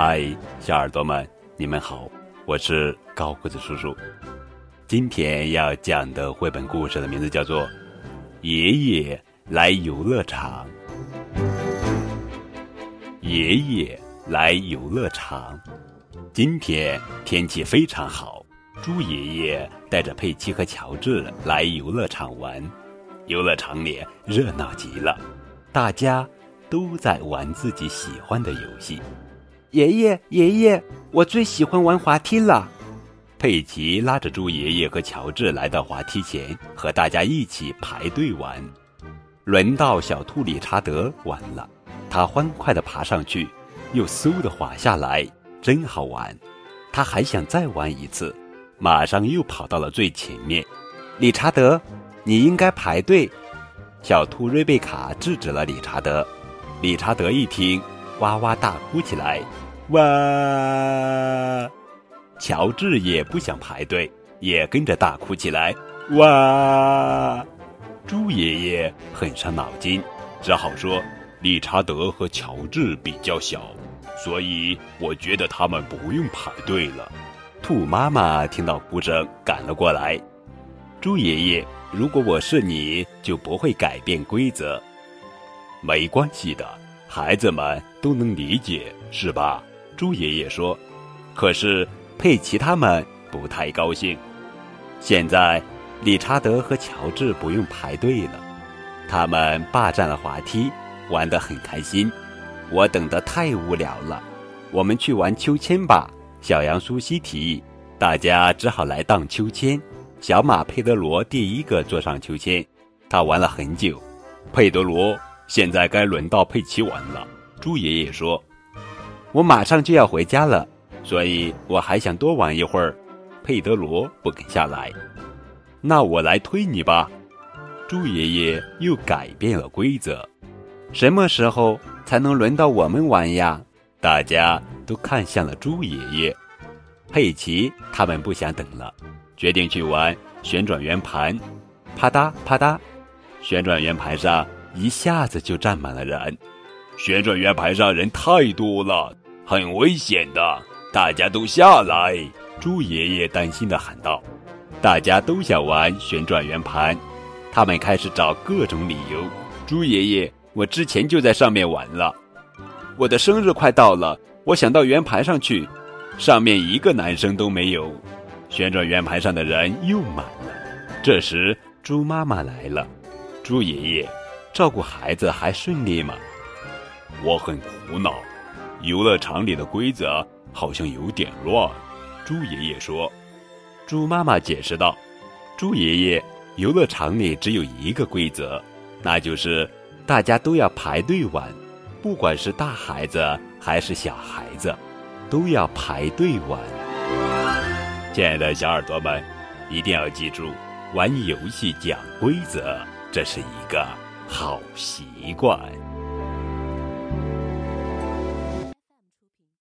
嗨，小耳朵们，你们好，我是高个子叔叔。今天要讲的绘本故事的名字叫做《爷爷来游乐场》。爷爷来游乐场，今天天气非常好。猪爷爷带着佩奇和乔治来游乐场玩，游乐场里热闹极了，大家都在玩自己喜欢的游戏。爷爷，爷爷，我最喜欢玩滑梯了。佩奇拉着猪爷爷和乔治来到滑梯前，和大家一起排队玩。轮到小兔理查德玩了，他欢快地爬上去，又嗖地滑下来，真好玩。他还想再玩一次，马上又跑到了最前面。理查德，你应该排队。小兔瑞贝卡制止了理查德。理查德一听。哇哇大哭起来，哇！乔治也不想排队，也跟着大哭起来，哇！猪爷爷很伤脑筋，只好说：“理查德和乔治比较小，所以我觉得他们不用排队了。”兔妈妈听到哭声，赶了过来。猪爷爷，如果我是你，就不会改变规则。没关系的。孩子们都能理解，是吧？猪爷爷说。可是佩奇他们不太高兴。现在，理查德和乔治不用排队了，他们霸占了滑梯，玩得很开心。我等得太无聊了，我们去玩秋千吧。小羊苏西提议，大家只好来荡秋千。小马佩德罗第一个坐上秋千，他玩了很久。佩德罗。现在该轮到佩奇玩了。猪爷爷说：“我马上就要回家了，所以我还想多玩一会儿。”佩德罗不肯下来。那我来推你吧。猪爷爷又改变了规则。什么时候才能轮到我们玩呀？大家都看向了猪爷爷。佩奇他们不想等了，决定去玩旋转圆盘。啪嗒啪嗒，旋转圆盘上。一下子就站满了人，旋转圆盘上人太多了，很危险的，大家都下来！猪爷爷担心的喊道。大家都想玩旋转圆盘，他们开始找各种理由。猪爷爷，我之前就在上面玩了，我的生日快到了，我想到圆盘上去，上面一个男生都没有，旋转圆盘上的人又满了。这时，猪妈妈来了，猪爷爷。照顾孩子还顺利吗？我很苦恼，游乐场里的规则好像有点乱。猪爷爷说。猪妈妈解释道：“猪爷爷，游乐场里只有一个规则，那就是大家都要排队玩，不管是大孩子还是小孩子，都要排队玩。”亲爱的小耳朵们，一定要记住，玩游戏讲规则，这是一个。好习惯。